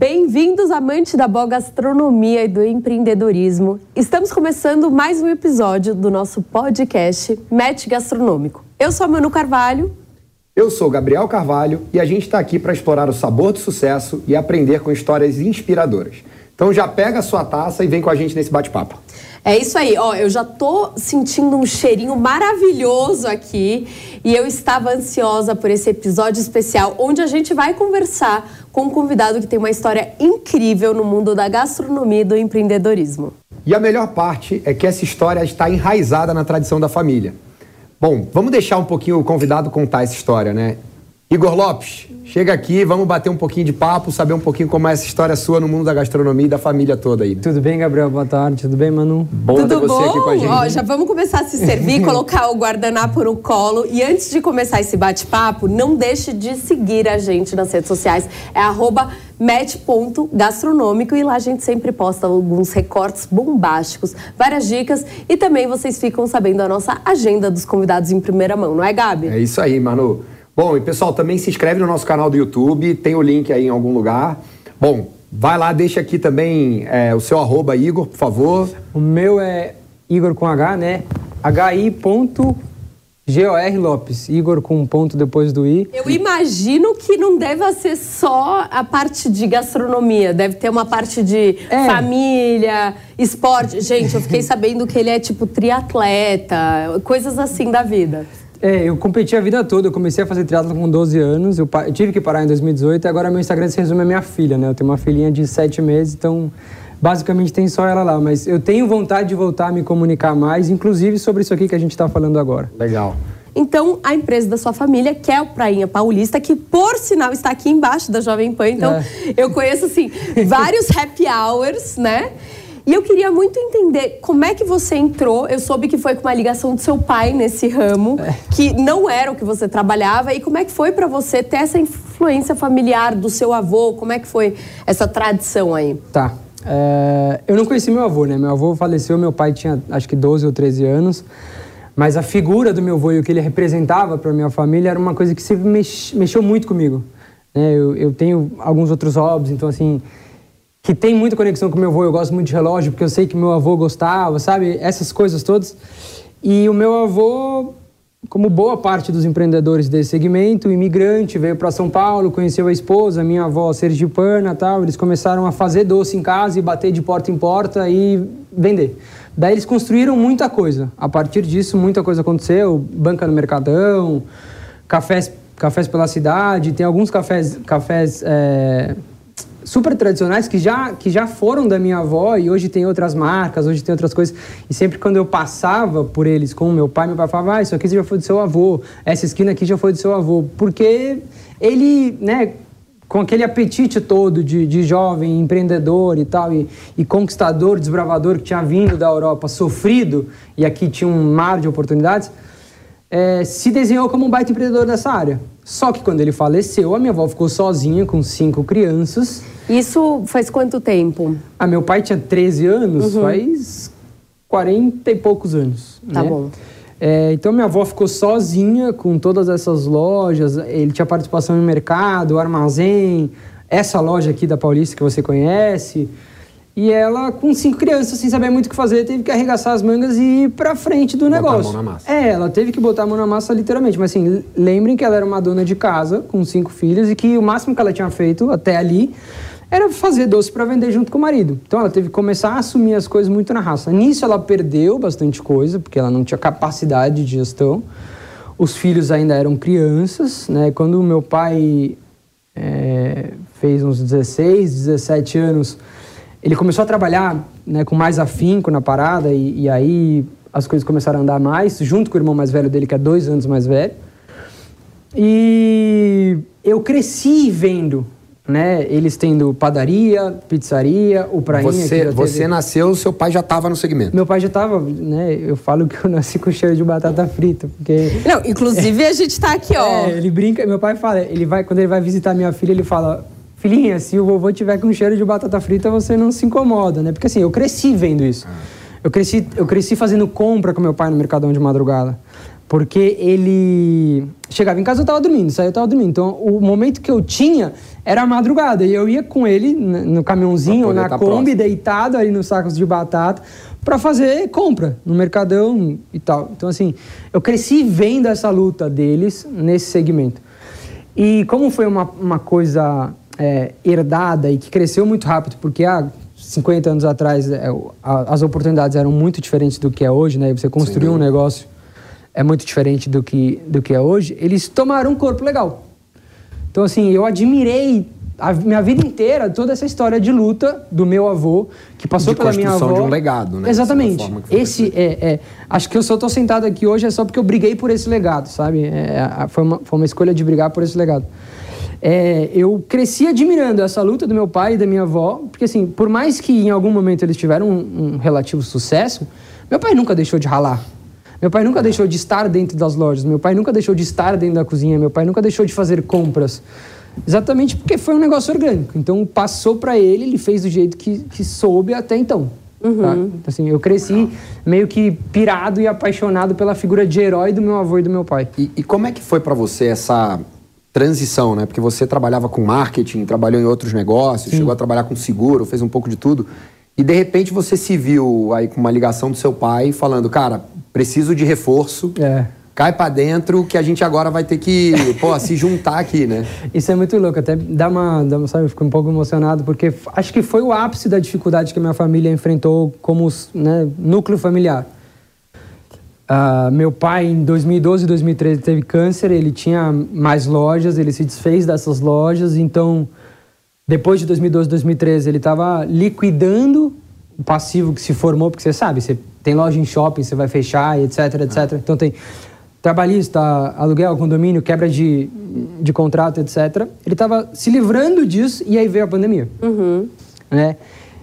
Bem-vindos, amantes da boa gastronomia e do empreendedorismo. Estamos começando mais um episódio do nosso podcast Match Gastronômico. Eu sou a Manu Carvalho. Eu sou Gabriel Carvalho e a gente está aqui para explorar o sabor do sucesso e aprender com histórias inspiradoras. Então já pega a sua taça e vem com a gente nesse bate-papo. É isso aí, ó, eu já tô sentindo um cheirinho maravilhoso aqui e eu estava ansiosa por esse episódio especial onde a gente vai conversar com um convidado que tem uma história incrível no mundo da gastronomia e do empreendedorismo. E a melhor parte é que essa história está enraizada na tradição da família. Bom, vamos deixar um pouquinho o convidado contar essa história, né? Igor Lopes, chega aqui, vamos bater um pouquinho de papo, saber um pouquinho como é essa história sua no mundo da gastronomia e da família toda aí. Tudo bem, Gabriel? Boa tarde. Tudo bem, Manu? Bom Tudo bom? aqui com a gente. Ó, já vamos começar a se servir, colocar o guardanapo no colo. E antes de começar esse bate-papo, não deixe de seguir a gente nas redes sociais. É arroba match.gastronômico e lá a gente sempre posta alguns recortes bombásticos, várias dicas e também vocês ficam sabendo a nossa agenda dos convidados em primeira mão, não é, Gabi? É isso aí, Manu. Bom, e pessoal, também se inscreve no nosso canal do YouTube, tem o link aí em algum lugar. Bom, vai lá, deixa aqui também é, o seu arroba, Igor, por favor. O meu é Igor com H, né? H-I.G-O-R Lopes. Igor com um ponto depois do I. Eu imagino que não deve ser só a parte de gastronomia, deve ter uma parte de É. família, esporte. Gente, eu fiquei sabendo que ele é tipo triatleta, coisas assim da vida. É, eu competi a vida toda. Eu comecei a fazer triatlo com 12 anos. Eu, pa- eu tive que parar em 2018 e agora meu Instagram se resume a minha filha, né? Eu tenho uma filhinha de 7 meses, então basicamente tem só ela lá. Mas eu tenho vontade de voltar a me comunicar mais, inclusive sobre isso aqui que a gente está falando agora. Legal. Então, a empresa da sua família, que é o Prainha Paulista, que por sinal está aqui embaixo da Jovem Pan. Então, É. eu conheço, assim, vários happy hours, né? E eu queria muito entender como é que você entrou. Eu soube que foi com uma ligação do seu pai nesse ramo, que não era o que você trabalhava. E como é que foi para você ter essa influência familiar do seu avô? Como é que foi essa tradição aí? Tá. É, eu não conheci meu avô, né? Meu avô faleceu, meu pai tinha acho que 12 ou 13 anos. Mas a figura do meu avô e o que ele representava para minha família era uma coisa que sempre mex- mexeu muito comigo. né? Eu, eu tenho alguns outros hobbies, então assim, que tem muita conexão com meu avô. Eu gosto muito de relógio porque eu sei que meu avô gostava, sabe? Essas coisas todas. E o meu avô, como boa parte dos empreendedores desse segmento, imigrante, veio para São Paulo, conheceu a esposa, minha avó sergipana, tal. Eles começaram a fazer doce em casa e bater de porta em porta e vender. Daí eles construíram muita coisa. A partir disso, muita coisa aconteceu. Banca no Mercadão, cafés, cafés pela cidade. Tem alguns cafés, cafés é, super tradicionais que já, que já foram da minha avó e hoje tem outras marcas, hoje tem outras coisas. E sempre quando eu passava por eles com meu pai, meu pai falava, ah, isso aqui já foi do seu avô, essa esquina aqui já foi do seu avô. Porque ele, né, com aquele apetite todo de, de jovem empreendedor e tal, e, e conquistador, desbravador que tinha vindo da Europa, sofrido, e aqui tinha um mar de oportunidades, é, se desenhou como um baita empreendedor dessa área. Só que quando ele faleceu, a minha avó ficou sozinha com cinco crianças. Isso faz quanto tempo? Ah, meu pai tinha 13 anos, faz 40 e poucos anos. Tá né? bom. É, então minha avó ficou sozinha com todas essas lojas. Ele tinha participação no mercado, armazém, essa loja aqui da Paulista que você conhece. E ela, com cinco crianças, sem saber muito o que fazer, teve que arregaçar as mangas e ir pra frente do Botar a negócio. mão na massa. É, ela teve que botar a mão na massa literalmente. Mas assim, lembrem que ela era uma dona de casa com cinco filhos e que o máximo que ela tinha feito até ali era fazer doce para vender junto com o marido. Então ela teve que começar a assumir as coisas muito na raça. Nisso ela perdeu bastante coisa, porque ela não tinha capacidade de gestão. Os filhos ainda eram crianças, né? Quando o meu pai é, fez uns 16, 17 anos, ele começou a trabalhar né, com mais afinco na parada e, e aí as coisas começaram a andar mais, junto com o irmão mais velho dele, que é dois anos mais velho. E eu cresci vendo, né? Eles tendo padaria, pizzaria, o prainha. que Você, você teve- nasceu, seu pai já estava no segmento. Meu pai já tava, né? Eu falo que eu nasci com cheiro de batata frita, porque Não, inclusive a gente tá aqui, ó. é, ele brinca, meu pai fala, ele vai, quando ele vai visitar minha filha, ele fala, filhinha, se o vovô tiver com cheiro de batata frita, você não se incomoda, né? Porque assim, eu cresci vendo isso. Eu cresci, eu cresci fazendo compra com meu pai no Mercadão de madrugada. Porque ele chegava em casa, eu estava dormindo, saía, eu estava dormindo. Então, o momento que eu tinha era a madrugada. E eu ia com ele no caminhãozinho ou na tá Kombi, próximo. deitado ali nos sacos de batata, para fazer compra no Mercadão e tal. Então, assim, eu cresci vendo essa luta deles nesse segmento. E como foi uma, uma coisa é, herdada e que cresceu muito rápido, porque há 50 anos atrás é, as oportunidades eram muito diferentes do que é hoje, né? Você construir um negócio é muito diferente do que, do que é hoje. Eles tomaram um corpo legal. Então, assim, eu admirei a minha vida inteira toda essa história de luta do meu avô, que passou de pela minha avó. de um legado, né? Exatamente. Esse é, é, acho que eu só estou sentado aqui hoje é só porque eu briguei por esse legado, sabe? É, foi, uma, foi uma escolha de brigar por esse legado. É, eu cresci admirando essa luta do meu pai e da minha avó, porque assim, por mais que em algum momento eles tiveram um, um relativo sucesso, meu pai nunca deixou de ralar. Meu pai nunca deixou de estar dentro das lojas, meu pai nunca deixou de estar dentro da cozinha, meu pai nunca deixou de fazer compras. Exatamente porque foi um negócio orgânico. Então passou para ele, ele fez do jeito que, que soube até então. Uhum. Tá? Então, assim, eu cresci meio que pirado e apaixonado pela figura de herói do meu avô e do meu pai. E, e como é que foi para você essa transição, né? Porque você trabalhava com marketing, trabalhou em outros negócios, Sim. chegou a trabalhar com seguro, fez um pouco de tudo. E de repente você se viu aí com uma ligação do seu pai falando, cara, preciso de reforço. É cai para dentro que a gente agora vai ter que, pô, se juntar aqui, né? Isso é muito louco, até dá uma, dá uma, sabe, eu fico um pouco emocionado porque acho que foi o ápice da dificuldade que a minha família enfrentou como né, núcleo familiar. Uh, meu pai, em 2012 e 2013, teve câncer, ele tinha mais lojas, ele se desfez dessas lojas, então, depois de 2012 e 2013, ele estava liquidando o passivo que se formou, porque você sabe, você tem loja em shopping, você vai fechar, etc, etc. Então, tem trabalhista, aluguel, condomínio, quebra de, de contrato, etc. Ele estava se livrando disso e aí veio a pandemia. Uhum. Né?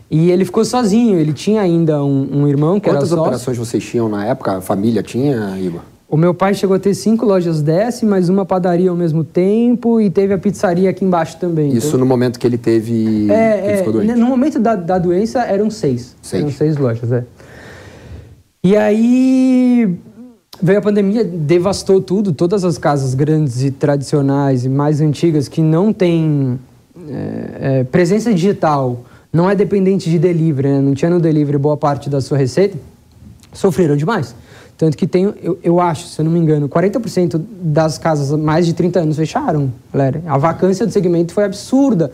E ele ficou sozinho, ele tinha ainda um, um irmão que Quantas era Quantas operações vocês tinham na época? A família tinha, Igor? O meu pai chegou a ter cinco lojas desse, mais uma padaria ao mesmo tempo e teve a pizzaria aqui embaixo também. Isso então... no momento que ele teve. É, ele é, ficou doente. No momento da, da doença eram seis. seis. Eram seis lojas, é. E aí Veio a pandemia, devastou tudo, todas as casas grandes e tradicionais e mais antigas que não têm é, é, presença digital, não é dependente de delivery, né? não tinha no delivery boa parte da sua receita, sofreram demais. Tanto que tem, eu, eu acho, se eu não me engano, 40% das casas mais de 30 anos fecharam, galera. A vacância do segmento foi absurda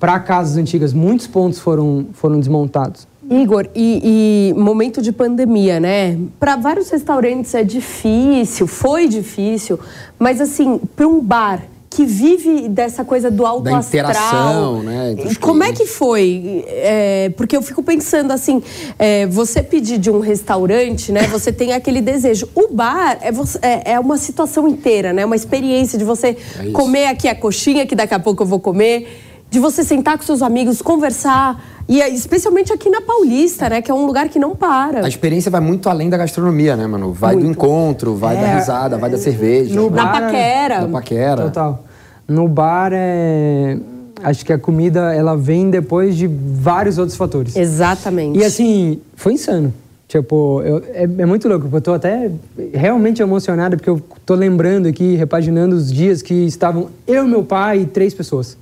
para casas antigas. Muitos pontos foram, foram desmontados. Igor, e, e, momento de pandemia, né? Para vários restaurantes é difícil, foi difícil, mas assim, para um bar que vive dessa coisa do alto da astral. Interação, né? Como é que foi? É, porque eu fico pensando assim, é, você pedir de um restaurante, né? Você tem aquele desejo. O bar é, você, é, é uma situação inteira, né? Uma experiência de você é comer aqui a coxinha que daqui a pouco eu vou comer, de você sentar com seus amigos, conversar e especialmente aqui na Paulista, né? Que é um lugar que não para. A experiência vai muito além da gastronomia, né, mano? Vai muito. do encontro, vai é, da risada, vai da cerveja. No bar, na paquera. Na paquera. Total. No bar é... Acho que a comida, ela vem depois de vários outros fatores. Exatamente. E assim, foi insano. Tipo, eu, é, é, muito louco. Eu tô até realmente emocionado porque eu tô lembrando aqui, repaginando os dias que estavam eu, meu pai e três pessoas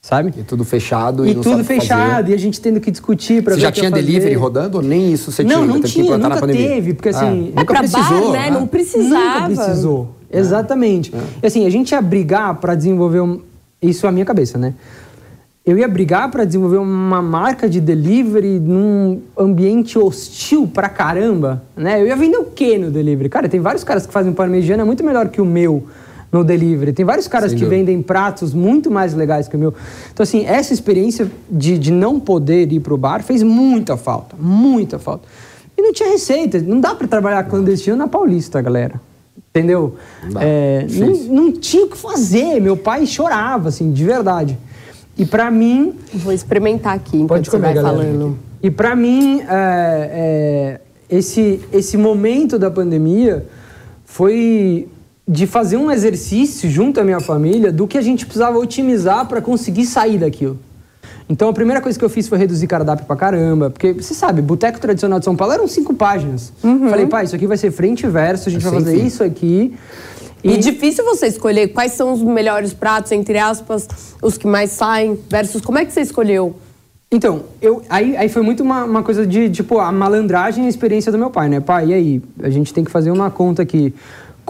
sabe? E tudo fechado e, e tudo fechado fazer. e a gente tendo que discutir para Você já tinha delivery rodando ou nem isso você não, tinha? Não, não tinha, nunca teve, porque assim, ah, nunca precisou, bar, né? Não precisava. Nunca precisou. É. Exatamente. É. E assim, a gente ia brigar para desenvolver um... isso é a minha cabeça, né? Eu ia brigar para desenvolver uma marca de delivery num ambiente hostil pra caramba, né? Eu ia vender o quê no delivery? Cara, tem vários caras que fazem parmegiana muito melhor que o meu no delivery. Tem vários caras Sem que dúvida. vendem pratos muito mais legais que o meu. Então, assim, essa experiência de, de não poder ir pro bar fez muita falta, muita falta. E não tinha receita, não dá para trabalhar clandestino na Paulista, galera. Entendeu? Não, é, não, não, tinha o que fazer. Meu pai chorava, assim, de verdade. E para mim. Vou experimentar aqui enquanto Pode comer, você vai galera. falando. E para mim, é, é, esse, esse momento da pandemia foi de fazer um exercício junto à minha família do que a gente precisava otimizar para conseguir sair daquilo. Então a primeira coisa que eu fiz foi reduzir cardápio pra caramba, porque você sabe, boteco tradicional de São Paulo eram cinco páginas. Falei, pai, isso aqui vai ser frente e verso, a gente vai fazer fim. isso aqui. E difícil você escolher quais são os melhores pratos, entre aspas, os que mais saem, versus como é que você escolheu? Então, eu, aí, aí foi muito uma, uma coisa de, tipo, a malandragem e a experiência do meu pai, né? Pai, e aí? A gente tem que fazer uma conta aqui.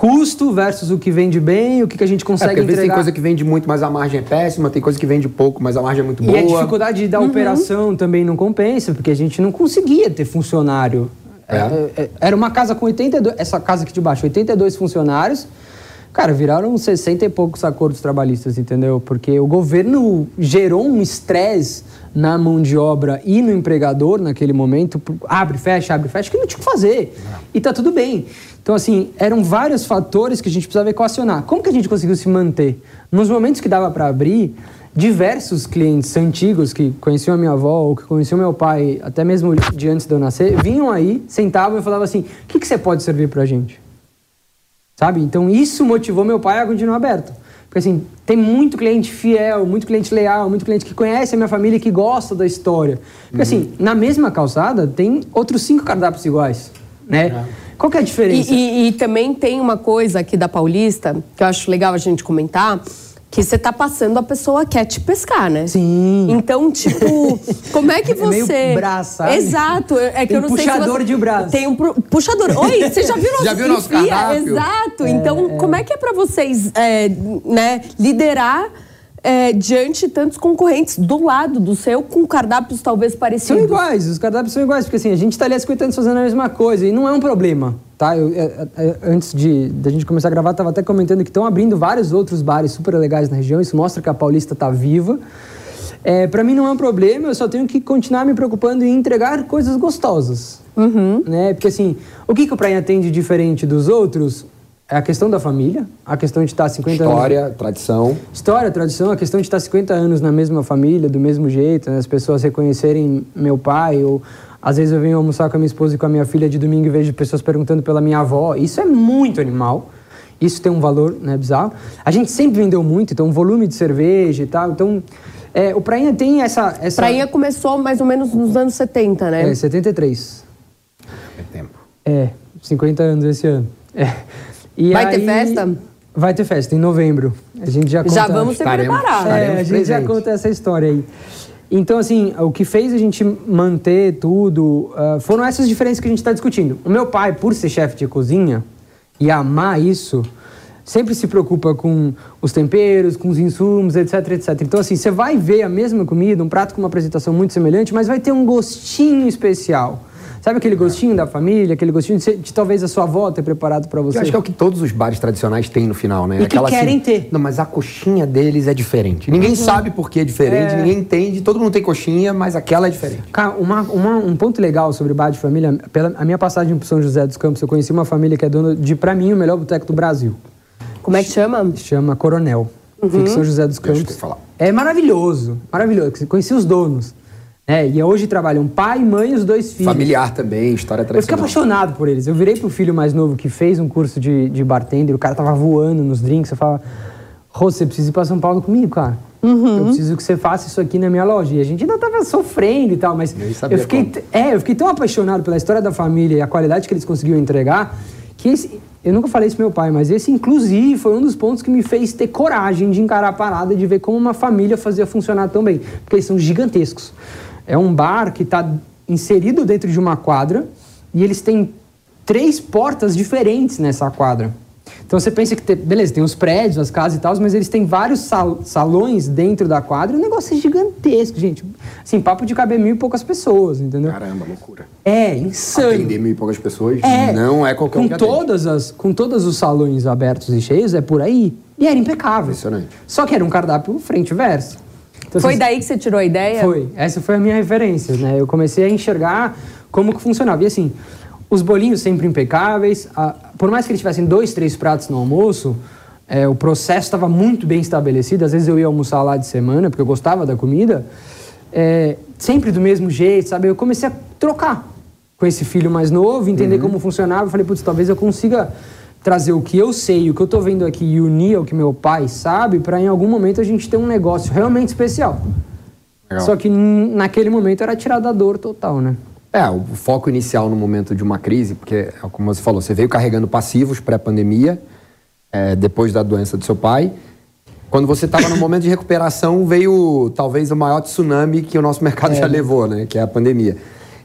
Custo versus o que vende bem, o que, que a gente É, consegue porque às vezes tem entregar. coisa que vende muito, mas a margem é péssima, tem coisa que vende pouco, mas a margem é muito E boa. a dificuldade da operação também não compensa, porque a gente não conseguia ter funcionário. É. É, é, Era uma casa com 82, essa casa aqui de baixo, 82 funcionários. Cara, viraram 60 e poucos acordos trabalhistas, entendeu? Porque o governo gerou um estresse na mão de obra e no empregador naquele momento. Abre, fecha, abre, fecha, que não tinha o que fazer. E tá tudo bem. Então, assim, eram vários fatores que a gente precisava equacionar. Como que a gente conseguiu se manter? Nos momentos que dava para abrir, diversos clientes antigos que conheciam a minha avó ou que conheciam meu pai, até mesmo de antes de eu nascer, vinham aí, sentavam e falavam assim: o que, que você pode servir pra gente? Sabe? Então isso motivou meu pai a continuar aberto. Porque assim, tem muito cliente fiel, muito cliente leal, muito cliente que conhece a minha família e que gosta da história. Porque assim, na mesma calçada tem outros cinco cardápios iguais, né? Qual que é a E, diferença? e- e também tem uma coisa aqui da Paulista, que eu acho legal a gente comentar, que você tá passando, a pessoa quer te pescar, né? Sim. Então, tipo, como é que É meio você. braço, sabe? Exato. É que Tem eu não sei se puxador você... de braço. Tem um pu- puxador. Oi, você já viu nosso Já viu nosso cardápio? Exato. Então, como é que é pra vocês é, né, liderar é, diante de tantos concorrentes do lado do seu, com cardápios talvez São parecidos? iguais, os cardápios são iguais, porque assim, a gente está ali há 50 anos fazendo a mesma coisa e não é um problema, tá? Eu, é, é, antes de da gente começar a gravar, tava até comentando que estão abrindo vários outros bares super legais na região, isso mostra que a Paulista tá viva. É, para mim não é um problema, eu só tenho que continuar me preocupando em entregar coisas gostosas, né? Porque assim, o que, que o Prainha tem de diferente dos outros é a questão da família, a questão de estar 50 anos... História, tradição. História, tradição, a questão de estar 50 anos na mesma família, do mesmo jeito, né? as pessoas reconhecerem meu pai, ou às vezes eu venho almoçar com a minha esposa e com a minha filha de domingo e vejo pessoas perguntando pela minha avó. Isso é muito animal. Isso tem um valor né, bizarro. A gente sempre vendeu muito, então volume de cerveja e tal. Então, é, o Prainha tem essa. essa Prainha começou mais ou menos nos anos 70, né? É, 73. É tempo. É, 50 anos esse ano. É. E Vai ter aí- festa? Vai ter festa, em novembro. A gente já Já conta- vamos se preparar. É, a gente já presentes. conta essa história aí. Então, assim, o que fez a gente manter tudo ah, foram essas diferenças que a gente está discutindo. O meu pai, por ser chefe de cozinha e amar isso, sempre se preocupa com os temperos, com os insumos, etc, etc. Então, assim, você vai ver a mesma comida, um prato com uma apresentação muito semelhante, mas vai ter um gostinho especial. Sabe aquele gostinho da família, aquele gostinho de, ser- de talvez a sua avó ter preparado para você? Eu acho que é o que todos os bares tradicionais têm no final, né? E que querem ter. Não, mas a coxinha deles é diferente. Ninguém sabe por que é diferente, É. ninguém entende. Todo mundo tem coxinha, mas aquela é diferente. Cara, uma- uma- um ponto legal sobre bar de família, pela a minha passagem por São José dos Campos, eu conheci uma família que é dona de, pra mim, o melhor boteco do Brasil. Como é que chama? Chama Coronel. Fica em São José dos Deixa eu Campos. te falar. É maravilhoso, maravilhoso. Conheci os donos. É, e hoje trabalham pai, mãe e os dois filhos. Familiar também, história Eu fiquei tradicional. apaixonado por eles. Eu virei pro filho mais novo que fez um curso de, de bartender, o cara tava voando nos drinks. Eu falava, Rô, você precisa ir pra São Paulo comigo, cara. Eu preciso que você faça isso aqui na minha loja. E a gente ainda tava sofrendo e tal, mas sabia eu fiquei, como. é, eu fiquei tão apaixonado pela história da família e a qualidade que eles conseguiam entregar, que esse, eu nunca falei isso pro meu pai, mas esse, inclusive, foi um dos pontos que me fez ter coragem de encarar a parada, de ver como uma família fazia funcionar tão bem. Porque eles são gigantescos. É um bar que está inserido dentro de uma quadra e eles têm três portas diferentes nessa quadra. Então você pensa que, tem, beleza, tem os prédios, as casas e tal, mas eles têm vários sal- salões dentro da quadra. O negócio é gigantesco, gente. Assim, papo de caber mil e poucas pessoas, entendeu? Caramba, loucura. É, insano. Atender mil e poucas pessoas É, não é qualquer um com que atende. todas as Com todos os salões abertos e cheios, é por aí. E era impecável. Impressionante. Só que era um cardápio frente e verso. Então, Foi assim, daí que você tirou a ideia? Foi. Essa foi a minha referência, né? Eu comecei a enxergar como que funcionava. E assim, os bolinhos sempre impecáveis. a- por mais que eles tivessem dois, três pratos no almoço, é, o processo estava muito bem estabelecido. Às vezes eu ia almoçar lá de semana, porque eu gostava da comida. É, sempre do mesmo jeito, sabe? Eu comecei a trocar com esse filho mais novo, entender como funcionava. Eu falei, putz, talvez eu consiga trazer o que eu sei, o que eu tô vendo aqui e unir ao que meu pai sabe, para em algum momento a gente ter um negócio realmente especial. Legal. Só que naquele momento era tirar da dor total, né? É, o foco inicial no momento de uma crise, porque, é como você falou, você veio carregando passivos pré-pandemia, é, depois da doença do seu pai. Quando você estava no momento de recuperação, veio talvez o maior tsunami que o nosso mercado já levou, né? Que é a pandemia.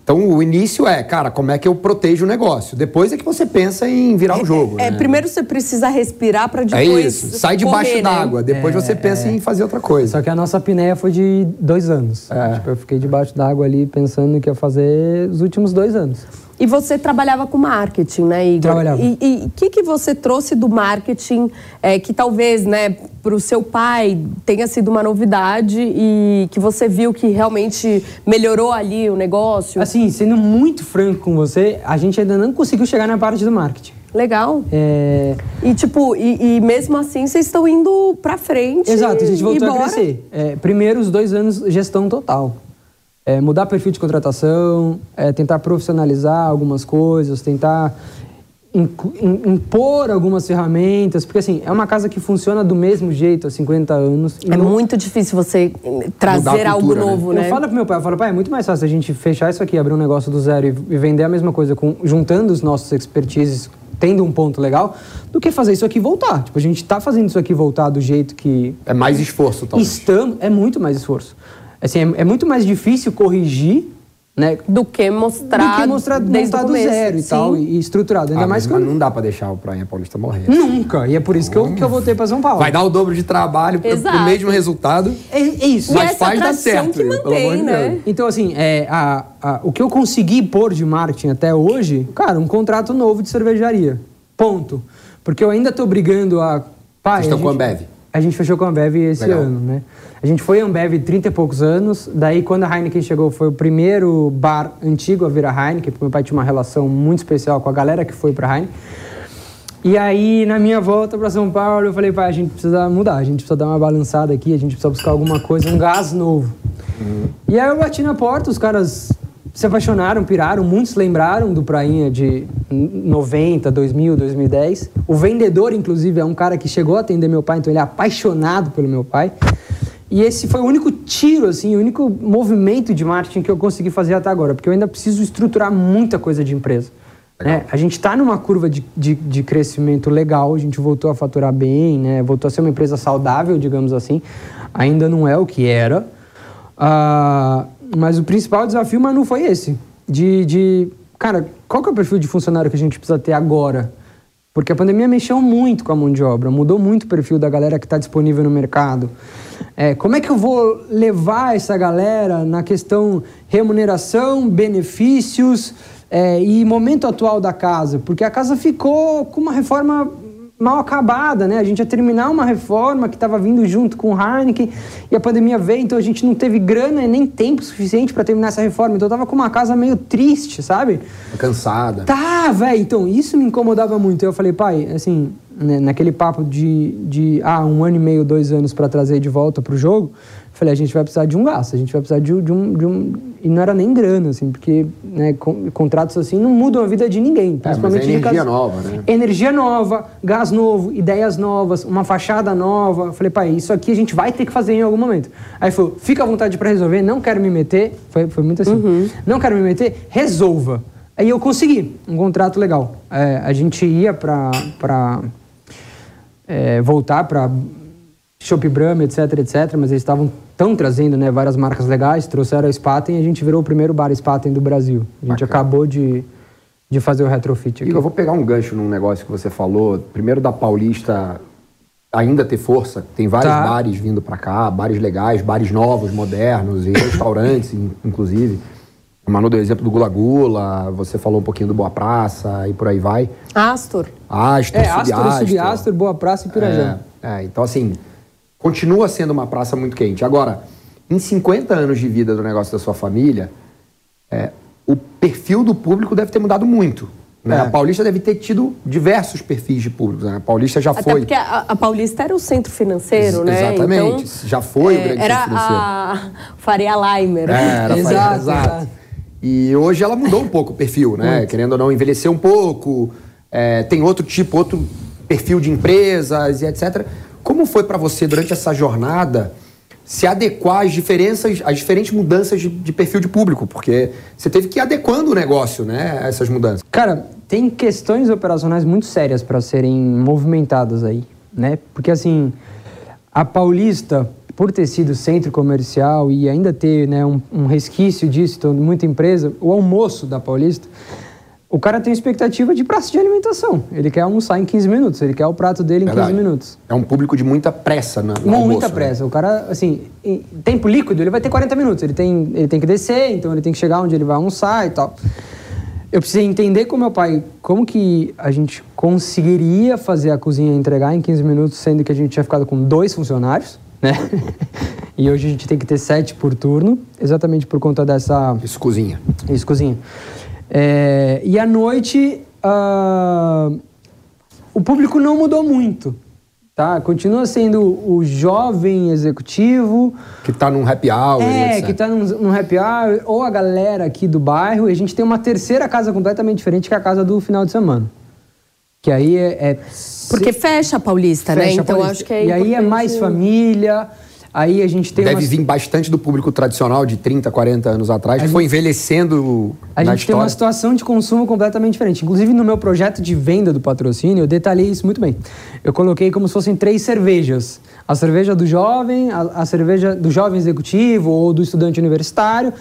Então, o início é, cara, como é que eu protejo o negócio? Depois é que você pensa em virar o jogo. É, né? primeiro você precisa respirar para É depois. isso, sai debaixo né? d'água. Depois você pensa em fazer outra coisa. Só que a nossa apneia foi de dois anos. É. Tipo, eu fiquei debaixo d'água ali pensando que ia fazer os últimos dois anos. E você trabalhava com marketing, né, Igor? Trabalhava. E o que, que você trouxe do marketing é, que talvez, né, para o seu pai tenha sido uma novidade e que você viu que realmente melhorou ali o negócio? Assim, sendo muito franco com você, a gente ainda não conseguiu chegar na parte do marketing. Legal. É, E tipo, e, e mesmo assim vocês estão indo para frente. Exato, a gente voltou a crescer. É, primeiro, os dois anos, gestão total. É, mudar perfil de contratação, é, tentar profissionalizar algumas coisas, tentar impor algumas ferramentas, porque assim, é uma casa que funciona do mesmo jeito há 50 anos. É não- muito difícil você eh, trazer a algo cultura, né? novo, Eu né? falo pro meu pai, eu falo, pai, é muito mais fácil a gente fechar isso aqui, abrir um negócio do zero e, e vender a mesma coisa, com, juntando os nossos expertises, tendo um ponto legal, do que fazer isso aqui voltar. Tipo, a gente tá fazendo isso aqui voltar do jeito que É mais esforço, talvez. estamos, é muito mais esforço. Assim, é, é muito mais difícil corrigir, né? Do que mostrar, do que mostrar desde montar o do começo. zero e Sim. tal, e, estruturado. Ainda Ah, mais mas, que mas eu, não dá pra deixar o Praia Paulista morrer. nunca. E é por isso que eu, que eu voltei para São Paulo. Vai dar o dobro de trabalho pro, pro Exato. mesmo resultado. É, é isso. E Mas essa faz dar certo, que pelo amor mantém, de né? Deus. Então, assim, é, a, a- o que eu consegui pôr de marketing até hoje, cara, um contrato novo de cervejaria. Ponto. Porque eu ainda tô brigando a. Pai, Vocês estão a com a gente- Ambev? A gente fechou com a Ambev esse Legal. ano, né? A gente foi Ambev 30 e poucos anos. Daí, quando a Heineken chegou, foi o primeiro bar antigo a virar Heineken, porque meu pai tinha uma relação muito especial com a galera que foi pra Heineken. E aí, na minha volta para São Paulo, eu falei, pai, a gente precisa mudar, a gente precisa dar uma balançada aqui, a gente precisa buscar alguma coisa, um gás novo. E aí eu bati na porta, os caras se apaixonaram, piraram, muitos lembraram do Prainha de 90, 2000, 2010. O vendedor, inclusive, é um cara que chegou a atender meu pai, então ele é apaixonado pelo meu pai. E esse foi o único tiro, assim, o único movimento de marketing que eu consegui fazer até agora, porque eu ainda preciso estruturar muita coisa de empresa. né? A gente está numa curva de, de, de crescimento legal, a gente voltou a faturar bem, né? voltou a ser uma empresa saudável, digamos assim. Ainda não é o que era. Ah, mas o principal desafio, mas não foi esse. De, de, cara, qual que é o perfil de funcionário que a gente precisa ter agora? Porque a pandemia mexeu muito com a mão de obra, mudou muito o perfil da galera que está disponível no mercado. É, como é que eu vou levar essa galera na questão remuneração, benefícios é, e momento atual da casa? Porque a casa ficou com uma reforma mal acabada, né? A gente ia terminar uma reforma que estava vindo junto com o Heineken e a pandemia veio, então a gente não teve grana e nem tempo suficiente para terminar essa reforma. Então eu tava com uma casa meio triste, sabe? Cansada. Tá, velho. Então, isso me incomodava muito. Eu falei, pai, assim, né, naquele papo de, de ah, um ano e meio, dois anos para trazer de volta pro jogo, falei, a gente vai precisar de um gasto, a gente vai precisar de, um- de um, de um. E não era nem grana, assim, porque né, con- contratos assim não mudam a vida de ninguém. mas é Principalmente de energia casa- nova, né? Energia nova, gás novo, ideias novas, uma fachada nova. Falei, pai, isso aqui a gente vai ter que fazer em algum momento. Aí falou, fica à vontade para resolver, não quero me meter. Foi, foi muito assim. Não quero me meter, resolva. Aí eu consegui um contrato legal. É, a gente ia para voltar para Shop Brahma, etc, etc, mas eles estavam tão trazendo né, várias marcas legais, trouxeram a Spaten e a gente virou o primeiro bar Spaten do Brasil. A gente Bacana. acabou de, de fazer o retrofit aqui. Igor, eu vou pegar um gancho num negócio que você falou. Primeiro da Paulista ainda ter força. Tem vários Tá. bares vindo pra cá, bares legais, bares novos, modernos e restaurantes, in- inclusive. O Manu deu exemplo do Gula Gula, você falou um pouquinho do Boa Praça e por aí vai. Astor. Astor, É, Astor. Subiastor, Boa Praça e Pirajá. É, é, então, assim, continua sendo uma praça muito quente. Agora, em 50 anos de vida do negócio da sua família, é, o perfil do público deve ter mudado muito. Né? É. A Paulista deve ter tido diversos perfis de público. Né? A Paulista já Até foi. porque a, a Paulista era o centro financeiro, Ex- né? exatamente. Então, Já foi o é, grande Era centro financeiro. a Faria Limer. É, era Exato, exato, exato. E hoje ela mudou um pouco o perfil, né? Querendo ou não, envelheceu um pouco, é, tem outro tipo, outro perfil de empresas e etc. Como foi para você durante essa jornada se adequar às diferenças, às diferentes mudanças de, de, perfil de público, porque você teve que ir adequando o negócio, né, a essas mudanças. Cara, tem questões operacionais muito sérias para serem movimentadas aí, né? Porque assim, a Paulista, por ter sido centro comercial e ainda ter né, um, um resquício disso, então, muita empresa, o almoço da Paulista o cara tem expectativa de praça de alimentação. Ele quer almoçar em 15 minutos, ele quer o prato dele em Verdade. 15 minutos. É um público de muita pressa na, no Muita né? pressa. Né? O cara, assim, em tempo líquido, ele vai ter 40 minutos. Ele tem, ele tem que descer, então ele tem que chegar onde ele vai almoçar e tal. Eu precisei entender com meu pai como que a gente conseguiria fazer a cozinha entregar em 15 minutos, sendo que a gente tinha ficado com dois funcionários, né? e hoje a gente tem que ter sete por turno, exatamente por conta dessa... Isso cozinha. Isso cozinha. É, e à noite, uh, o público não mudou muito. Tá? Continua sendo o jovem executivo. Que está num happy hour. É, que está num, num, happy hour, ou a galera aqui do bairro. E a gente tem uma terceira casa completamente diferente, que é a casa do final de semana. Que aí é. é Porque fecha a Paulista, né? fecha né? Então Paulista. acho que é. E aí é mais família. Aí a gente tem Deve uma... vir bastante do público tradicional de 30, 40 anos atrás, que gente... foi envelhecendo A gente história. tem uma situação de consumo completamente diferente. Inclusive, no meu projeto de venda do patrocínio, eu detalhei isso muito bem. Eu coloquei como se fossem três cervejas. A cerveja do jovem, a, a cerveja do jovem executivo ou do estudante universitário,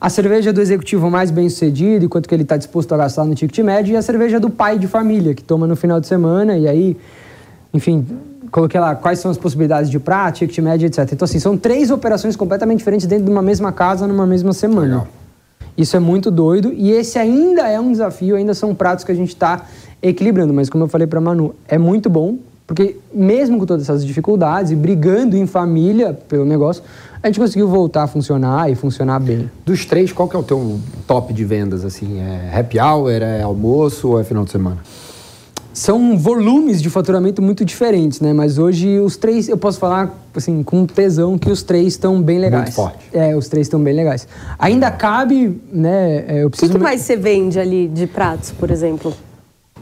a cerveja do executivo mais bem sucedido, enquanto que ele está disposto a gastar no ticket médio, e a cerveja do pai de família, que toma no final de semana, e aí, enfim, coloquei lá quais são as possibilidades de prática, ticket média, etc. Então, assim, são três operações completamente diferentes dentro de uma mesma casa, numa mesma semana. Legal. Isso é muito doido e esse ainda é um desafio, ainda são pratos que a gente está equilibrando. Mas, como eu falei para Manu, é muito bom, porque mesmo com todas essas dificuldades e brigando em família pelo negócio, a gente conseguiu voltar a funcionar e funcionar bem. Dos três, qual que é o teu top de vendas? assim? É happy hour, é almoço ou é final de semana? São volumes de faturamento muito diferentes, né? Mas hoje os três, eu posso falar assim com tesão que os três estão bem legais. Muito forte. É, os três estão bem legais. Ainda cabe, né? É, eu preciso. O que, que mais você vende ali de pratos, por exemplo?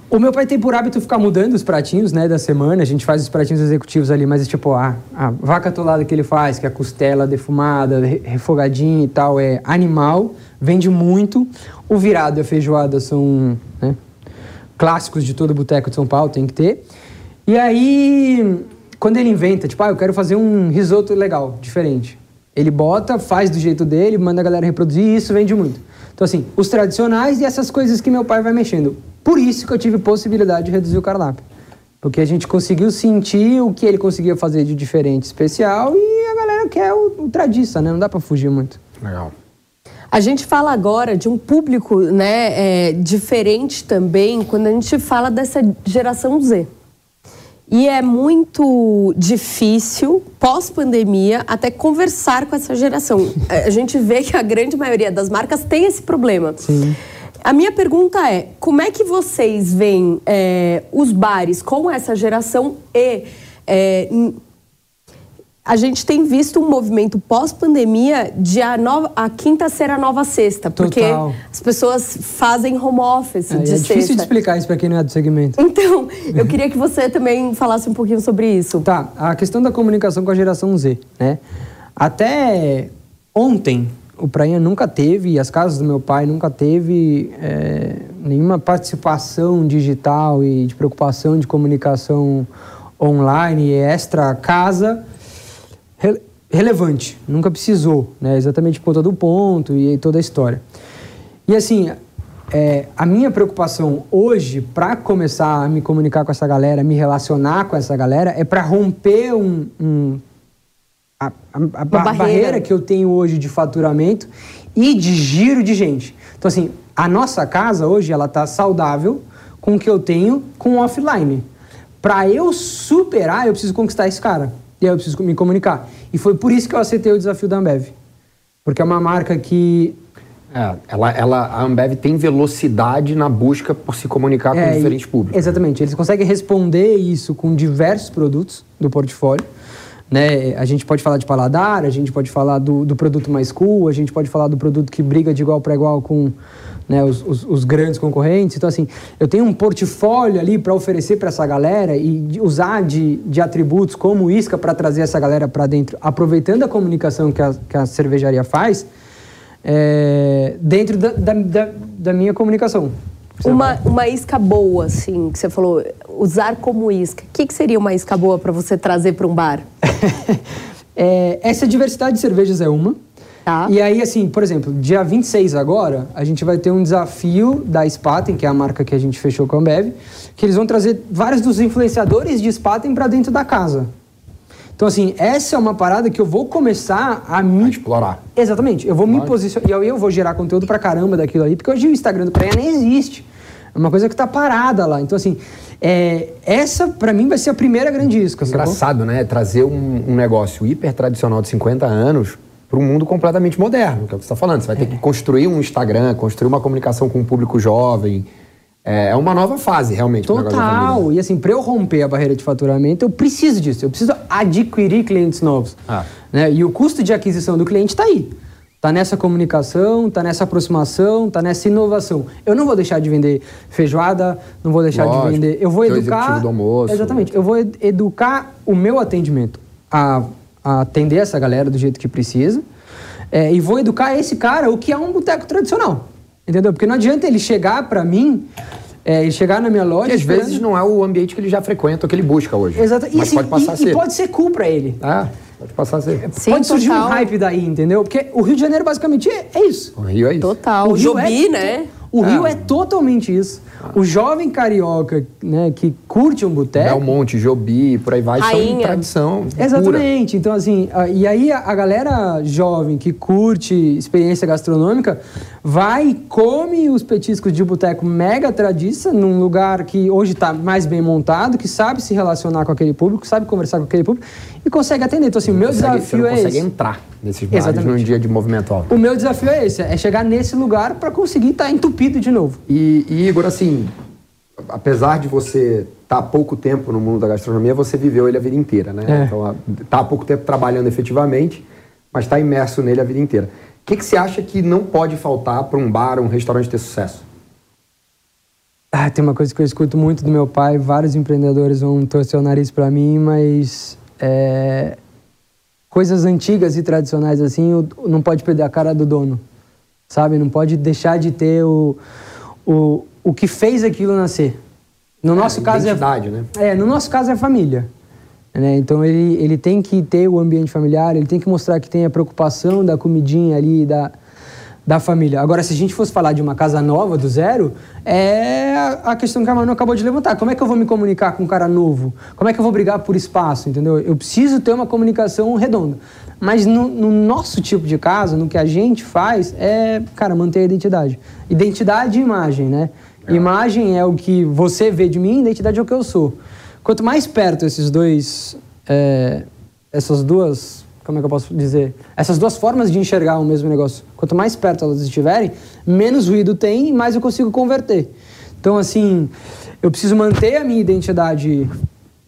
O meu pai tem por hábito ficar mudando os pratinhos, né, da semana. A gente faz os pratinhos executivos ali, mas é tipo a, a vaca atolada que ele faz, que é a costela defumada, refogadinha e tal, é animal, vende muito. O virado e a feijoada são, né, clássicos de todo boteco de São Paulo, tem que ter. E aí, quando ele inventa, tipo, ah, eu quero fazer um risoto legal, diferente. Ele bota, faz do jeito dele, manda a galera reproduzir e isso vende muito. Então, assim, os tradicionais e essas coisas que meu pai vai mexendo. Por isso que eu tive possibilidade de reduzir o cardápio. Porque a gente conseguiu sentir o que ele conseguia fazer de diferente, especial, e a galera quer o, o tradiça, né? Não dá para fugir muito. Legal. A gente fala agora de um público né, é, diferente também quando a gente fala dessa geração Z. E é muito difícil, pós-pandemia, até conversar com essa geração. A gente vê que a grande maioria das marcas tem esse problema. Sim. A minha pergunta é: como é que vocês veem é, os bares com essa geração e é, a gente tem visto um movimento pós-pandemia de a, nova, a quinta ser a nova sexta. Total. Porque as pessoas fazem home office é, de é sexta. difícil de explicar isso para quem não é do segmento. Então, eu queria que você também falasse um pouquinho sobre isso. Tá, a questão da comunicação com a geração Z, né? Até ontem, o Prainha nunca teve, e as casas do meu pai nunca teve é, nenhuma participação digital e de preocupação de comunicação online extra casa relevante, nunca precisou, né? exatamente por conta do ponto e toda a história. E assim, é, a minha preocupação hoje, para começar a me comunicar com essa galera, me relacionar com essa galera, é para romper um, um a, a, a barreira. barreira que eu tenho hoje de faturamento e de giro de gente. Então, assim, a nossa casa hoje, ela está saudável com o que eu tenho com o offline. Para eu superar, eu preciso conquistar esse cara. E aí eu preciso me comunicar. E foi por isso que eu aceitei o desafio da Ambev. Porque é uma marca que. É, ela, ela, a Ambev tem velocidade na busca por se comunicar é, com diferentes públicos. Exatamente. Eles conseguem responder isso com diversos produtos do portfólio. Né? A gente pode falar de paladar, a gente pode falar do, do produto mais cool, a gente pode falar do produto que briga de igual para igual com né, os, os, os, grandes concorrentes. Então, assim, eu tenho um portfólio ali para oferecer para essa galera e usar de, de atributos como isca para trazer essa galera para dentro, aproveitando a comunicação que a, que a cervejaria faz, é, dentro da, da, da, da minha comunicação. Uma, uma isca boa, assim, que você falou, usar como isca. O que, que seria uma isca boa para você trazer para um bar? é, essa diversidade de cervejas é uma. Tá. E aí, assim, por exemplo, dia 26 agora, a gente vai ter um desafio da Spaten, que é a marca que a gente fechou com a Ambev, que eles vão trazer vários dos influenciadores de Spaten para dentro da casa. Então, assim, essa é uma parada que eu vou começar a me... A explorar. Exatamente. Eu vou Pode. me posicionar... E eu vou gerar conteúdo pra caramba daquilo ali, porque hoje o Instagram do Praia nem existe. É uma coisa que tá parada lá. Então, assim, é, essa para mim vai ser a primeira grande isca. Engraçado, né? Trazer um, um, negócio hiper tradicional de 50 anos para um mundo completamente moderno, que é o que você está falando. Você vai ter é. que construir um Instagram, construir uma comunicação com um público jovem. É, é uma nova fase, realmente. Total. E assim, para eu romper a barreira de faturamento, eu preciso disso. Eu preciso adquirir clientes novos. Ah. Né? E o custo de aquisição do cliente está aí. Está nessa comunicação, está nessa aproximação, está nessa inovação. Eu não vou deixar de vender feijoada, não vou deixar Lógico, de vender. Eu vou educar. Do almoço. Exatamente. Eu vou educar o meu atendimento a, a atender essa galera do jeito que precisa. É, e vou educar esse cara o que é um boteco tradicional. Entendeu? Porque não adianta ele chegar para mim é, ele chegar na minha loja. Que às vezes não é o ambiente que ele já frequenta, que ele busca hoje. Exato. Mas assim, pode passar e, a ser. E pode ser cool para ele. Ah. Pode passar a ser. Sim, pode surgir total. um hype daí, entendeu? Porque o Rio de Janeiro basicamente é, é isso. O Rio é isso. Total. O, o Jobi, é, né? O Rio ah. é totalmente isso. O jovem carioca, né, que curte um boteco... Belmonte, Jobi, por aí vai, Rainha. são tradição Exatamente. Pura. Então, assim, e aí a galera jovem que curte experiência gastronômica vai e come os petiscos de boteco mega tradiça num lugar que hoje está mais bem montado, que sabe se relacionar com aquele público, sabe conversar com aquele público e consegue atender. Então, assim, o meu consegue, desafio é esse. consegue entrar nesses bares Exatamente. num dia de movimento alto. O meu desafio é esse, é chegar nesse lugar para conseguir estar tá entupido de novo. E, e, Igor, assim, apesar de você estar tá há pouco tempo no mundo da gastronomia, você viveu ele a vida inteira, né? É. Então, está há pouco tempo trabalhando efetivamente, mas está imerso nele a vida inteira. O que, que você acha que não pode faltar para um bar, um restaurante ter sucesso? Ah, tem uma coisa que eu escuto muito do meu pai, vários empreendedores vão torcer o nariz para mim, mas é, coisas antigas e tradicionais assim, não pode perder a cara do dono, sabe? Não pode deixar de ter o, o, o que fez aquilo nascer. No é, nosso caso é né? É, no nosso caso é família. Né? Então ele, ele tem que ter o ambiente familiar, ele tem que mostrar que tem a preocupação da comidinha ali, da, da família. Agora, se a gente fosse falar de uma casa nova, do zero, é a questão que a Manu acabou de levantar. Como é que eu vou me comunicar com um cara novo? Como é que eu vou brigar por espaço, entendeu? Eu preciso ter uma comunicação redonda. Mas no, no nosso tipo de casa, no que a gente faz, é, cara, manter a identidade. Identidade e imagem, né? É. Imagem é o que você vê de mim, identidade é o que eu sou. Quanto mais perto esses dois, é, essas duas como é que eu posso dizer? Essas duas formas de enxergar o mesmo negócio. Quanto mais perto elas estiverem, menos ruído tem e mais eu consigo converter. Então, assim, eu preciso manter a minha identidade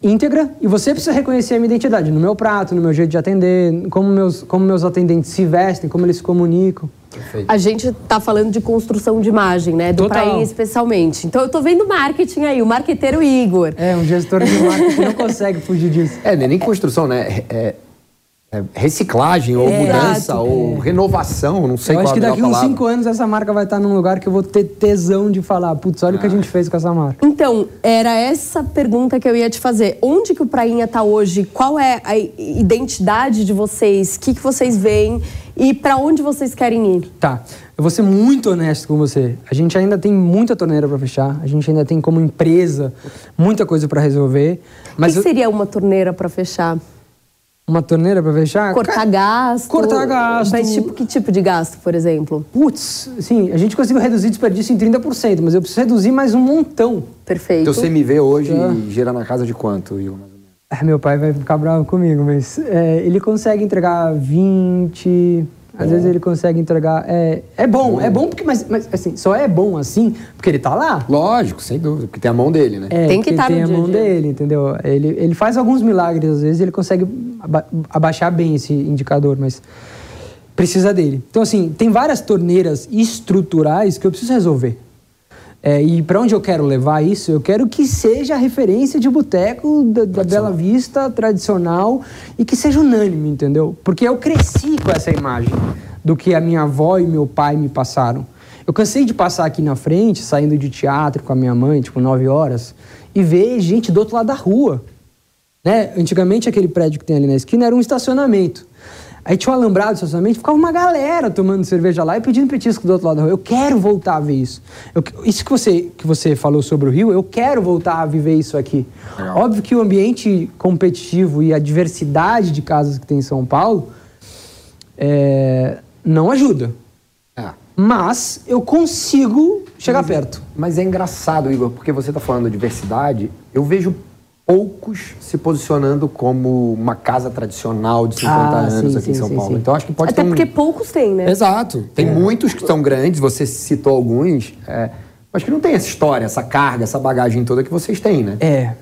íntegra e você precisa reconhecer a minha identidade no meu prato, no meu jeito de atender, como meus, como meus atendentes se vestem, como eles se comunicam. Perfeito. A gente está falando de construção de imagem, né? Do Total. país especialmente. Então eu estou vendo marketing aí, o marqueteiro Igor. É, um gestor de marketing não consegue fugir disso. É, nem construção, né? É, é, reciclagem, ou é, mudança, exato, ou é. renovação, não sei eu qual acho que daqui uns cinco anos essa marca vai estar num lugar que eu vou ter tesão de falar, putz, olha o que a gente fez com essa marca. Então, era essa pergunta que eu ia te fazer. Onde que o Prainha está hoje? Qual é a identidade de vocês? O que, que vocês veem? E para onde vocês querem ir? Tá. Eu vou ser muito honesto com você. A gente ainda tem muita torneira para fechar. A gente ainda tem como empresa muita coisa para resolver. Mas o que eu... seria uma torneira para fechar? Uma torneira para fechar? Cortar gasto. Cortar gasto. Mas tipo, que tipo de gasto, por exemplo? Putz, sim, a gente conseguiu reduzir desperdício em 30%, mas eu preciso reduzir mais um montão. Perfeito. Então você me vê hoje e gira na casa de quanto, Igor, mais ou menos? É, meu pai vai ficar bravo comigo, mas é, ele consegue entregar 20, Às vezes ele consegue entregar. É, é bom, é bom porque, mas, mas assim, só é bom assim porque ele tá lá. Lógico, sem dúvida, porque tem a mão dele, né? É, Tem que porque tá no tem a dia a mão dia. dele, entendeu? Ele, ele faz alguns milagres, às vezes ele consegue aba- abaixar bem esse indicador, mas precisa dele. Então, assim, tem várias torneiras estruturais que eu preciso resolver. É, e para onde eu quero levar isso? Eu quero que seja a referência de boteco da, da Bela Vista tradicional e que seja unânime, entendeu? Porque eu cresci com essa imagem do que a minha avó e meu pai me passaram. Eu cansei de passar aqui na frente, saindo de teatro com a minha mãe, tipo, 9 horas, e ver gente do outro lado da rua. Né? Antigamente, aquele prédio que tem ali na esquina era um estacionamento. Aí tinha um alambrado de estacionamento, ficava uma galera tomando cerveja lá e pedindo petisco do outro lado da rua. Eu quero voltar a ver isso. Eu- isso que você, que você falou sobre o Rio, eu quero voltar a viver isso aqui. Legal. Óbvio que o ambiente competitivo e a diversidade de casas que tem em São Paulo é, não ajuda. É. Mas eu consigo chegar perto. Mas é engraçado, Igor, porque você está falando de diversidade. Eu vejo poucos se posicionando como uma casa tradicional de 50 Ah, anos sim, aqui em sim, São sim, Paulo. sim. Então acho que pode Até ter um... porque poucos têm, né? Exato. Tem muitos que são grandes, você citou alguns, é, mas que não tem essa história, essa carga, essa bagagem toda que vocês têm, né? É.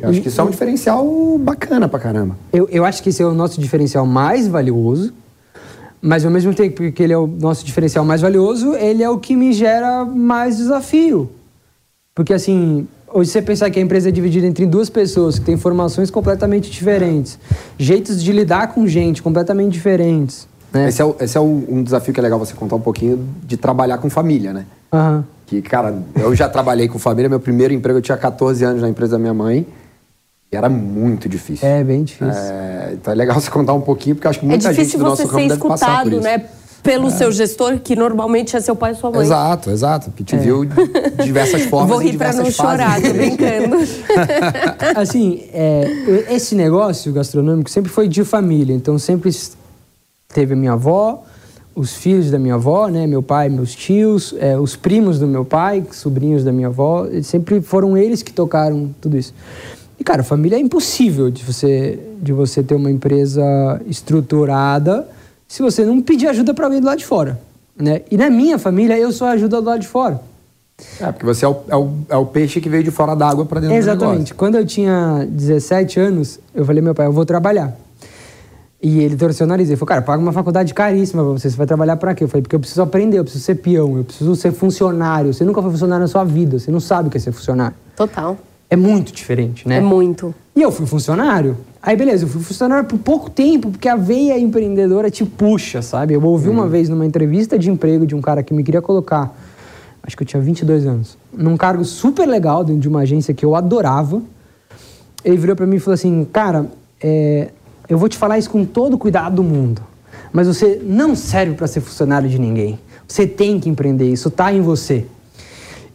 Eu acho que isso é um diferencial bacana pra caramba. Eu, eu acho que esse é o nosso diferencial mais valioso, mas ao mesmo tempo que ele é o nosso diferencial mais valioso, ele é o que me gera mais desafio. Porque assim, hoje você pensar que a empresa é dividida entre duas pessoas que têm formações completamente diferentes, jeitos de lidar com gente completamente diferentes, né? Esse é, o- esse é o- um desafio que é legal você contar um pouquinho de trabalhar com família, né? Aham. Que, cara, eu já trabalhei com família. Meu primeiro emprego eu tinha 14 anos na empresa da minha mãe. E era muito difícil. É bem difícil. É, então é legal você contar um pouquinho, porque eu acho que É muita gente difícil do nosso você ramo ser deve passar por escutado, isso. né? Pelo seu gestor, que normalmente é seu pai e sua mãe. Exato, exato. Que te viu de diversas formas Vou e rir pra diversas não fases chorar, tô brincando. assim, é, esse negócio gastronômico sempre foi de família. Então sempre teve a minha avó, os filhos da minha avó, né, meu pai, meus tios, é, os primos do meu pai, sobrinhos da minha avó, sempre foram eles que tocaram tudo isso. E cara, família é impossível de você de você ter uma empresa estruturada se você não pedir ajuda para alguém do lado de fora, né? E na minha família eu sou a ajuda do lado de fora. É, porque você é o, é o, é o peixe que veio de fora d'água pra dentro do Exatamente. Quando eu tinha 17 anos, eu falei, meu pai, eu vou trabalhar. E ele torceu o nariz. Ele falou, cara, paga uma faculdade caríssima pra você. Você vai trabalhar pra quê? Eu falei, porque eu preciso aprender, eu preciso ser peão, eu preciso ser funcionário. Você nunca foi funcionário na sua vida, você não sabe o que é ser funcionário. Total. É muito diferente, né? É muito. E eu fui funcionário. Aí, beleza, eu fui funcionário por pouco tempo, porque a veia empreendedora te puxa, sabe? Eu ouvi uma vez numa entrevista de emprego de um cara que me queria colocar, acho que eu tinha 22 anos, num cargo super legal dentro de uma agência que eu adorava. Ele virou pra mim e falou assim: Cara, é, eu vou te falar isso com todo o cuidado do mundo, mas você não serve para ser funcionário de ninguém. Você tem que empreender, isso tá em você.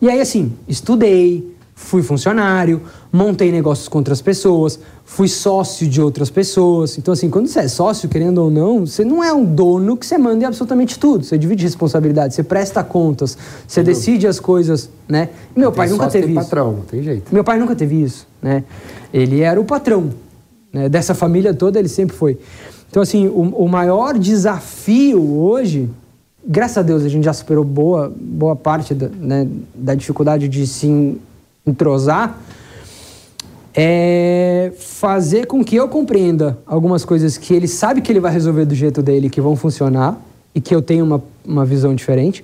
E aí, assim, estudei, fui funcionário, montei negócios com outras pessoas, fui sócio de outras pessoas. Então, assim, quando você é sócio, querendo ou não, você não é um dono que você manda em absolutamente tudo. Você divide responsabilidade, você presta contas, você decide as coisas, né? E meu pai Tem nunca sócio, teve tem isso. patrão, não tem jeito. Meu pai nunca teve isso, né? Ele era o patrão né? dessa família toda, ele sempre foi. Então, assim, o, o maior desafio hoje, graças a Deus a gente já superou boa, boa parte da, né, da dificuldade de se entrosar, é fazer com que eu compreenda algumas coisas que ele sabe que ele vai resolver do jeito dele, que vão funcionar, e que eu tenho uma, uma visão diferente,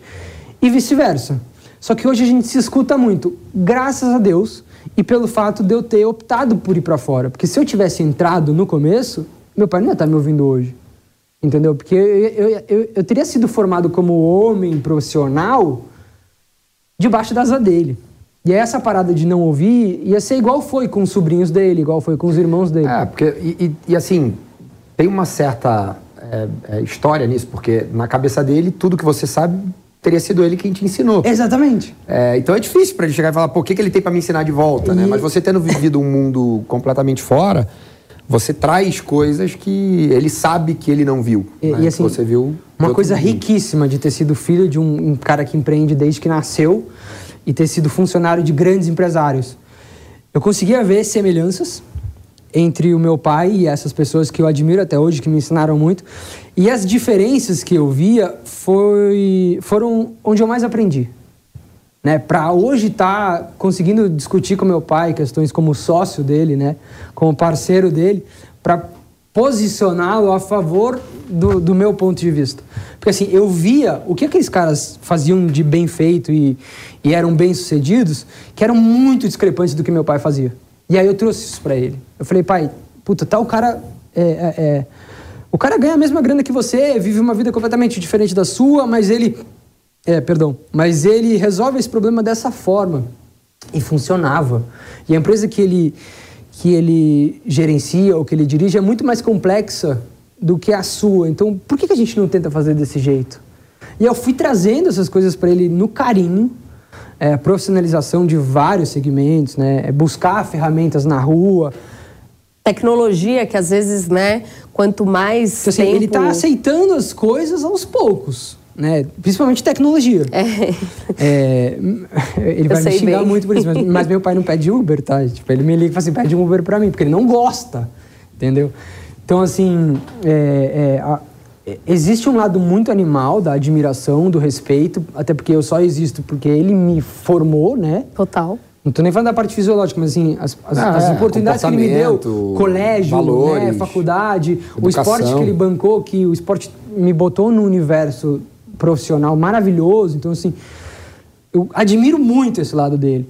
e vice-versa. Só que hoje a gente se escuta muito, graças a Deus, e pelo fato de eu ter optado por ir para fora. Porque se eu tivesse entrado no começo, meu pai não ia estar me ouvindo hoje. Entendeu? Porque eu, eu, eu, eu teria sido formado como homem profissional debaixo da asa dele. E essa parada de não ouvir ia ser igual foi com os sobrinhos dele, igual foi com os irmãos dele. É, porque, e, e- e, assim, tem uma certa é, é, história nisso, porque na cabeça dele, tudo que você sabe teria sido ele quem te ensinou. Exatamente. É, então é difícil pra ele chegar e falar, pô, o que, que ele tem pra me ensinar de volta, né? E- Mas você tendo vivido um mundo completamente fora, você traz coisas que ele sabe que ele não viu. E, né? e, assim, você viu. uma coisa mundo. riquíssima de ter sido filho de um, um cara que empreende desde que nasceu e ter sido funcionário de grandes empresários. Eu conseguia ver semelhanças entre o meu pai e essas pessoas que eu admiro até hoje, que me ensinaram muito. E as diferenças que eu via foi, foram onde eu mais aprendi. Né? Para hoje estar tá conseguindo discutir com meu pai questões como sócio dele, né? como parceiro dele, para posicioná-lo a favor do, do, meu ponto de vista. Porque assim, eu via o que aqueles caras faziam de bem feito e, e eram bem-sucedidos, que eram muito discrepantes do que meu pai fazia. E aí eu trouxe isso para ele. Eu falei, pai, puta, tá cara é, é, é, o cara ganha a mesma grana que você, vive uma vida completamente diferente da sua, mas ele é, perdão, mas ele resolve esse problema dessa forma e funcionava. E a empresa que ele que ele gerencia ou que ele dirige é muito mais complexa do que a sua. Então, por que, que a gente não tenta fazer desse jeito? E eu fui trazendo essas coisas para ele no carinho, é, profissionalização de vários segmentos, né? É buscar ferramentas na rua. Tecnologia que às vezes, né, quanto mais então, assim, tempo... Ele está aceitando as coisas aos poucos. Né? Principalmente tecnologia. É. É, ele vai me xingar bem. muito por isso, mas, mas, meu pai não pede Uber, tá? Tipo, ele me liga e fala assim, pede um Uber para mim, porque ele não gosta, entendeu? Então, assim, é, é a, existe um lado muito animal da admiração, do respeito, até porque eu só existo porque ele me formou, né? Total. Não estou nem falando da parte fisiológica, mas assim, as, as, ah, as é, oportunidades que ele me deu, colégio, né, valores, né, faculdade, educação. o esporte que ele bancou, que o esporte me botou no universo profissional maravilhoso. Então, assim, eu admiro muito esse lado dele.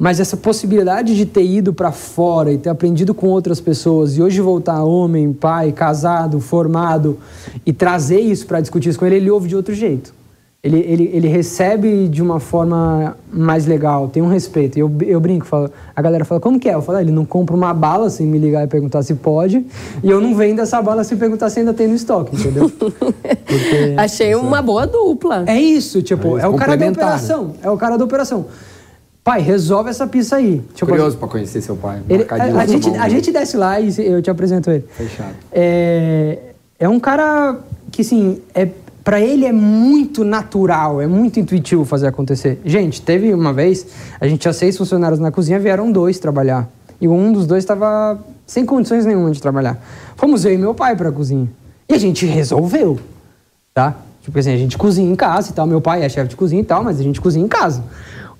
Mas essa possibilidade de ter ido para fora e ter aprendido com outras pessoas e hoje voltar homem, pai, casado, formado e trazer isso para discutir isso com ele, ele ouve de outro jeito. Ele, ele, ele recebe de uma forma mais legal, tem um respeito. E eu, eu brinco, falo, a galera fala, como que é? Eu falo, ah, ele não compra uma bala sem me ligar e perguntar se pode, e eu não vendo essa bala sem perguntar se ainda tem no estoque, entendeu? Porque, Achei uma boa dupla. É isso, tipo, é, é o cara da operação. É o cara da operação. Pai, resolve essa pista aí. Tipo, Curioso para conhecer seu pai. Ele, a, a, gente, a gente desce lá e eu te apresento ele. Fechado. É, é um cara que, assim, é, para ele é muito natural, é muito intuitivo fazer acontecer. Gente, teve uma vez, a gente tinha seis funcionários na cozinha, vieram dois trabalhar. E um dos dois estava sem condições nenhuma de trabalhar. Fomos eu e meu pai para a cozinha. E a gente resolveu, tá? Tipo assim, a gente cozinha em casa e tal. Meu pai é chefe de cozinha e tal, mas a gente cozinha em casa.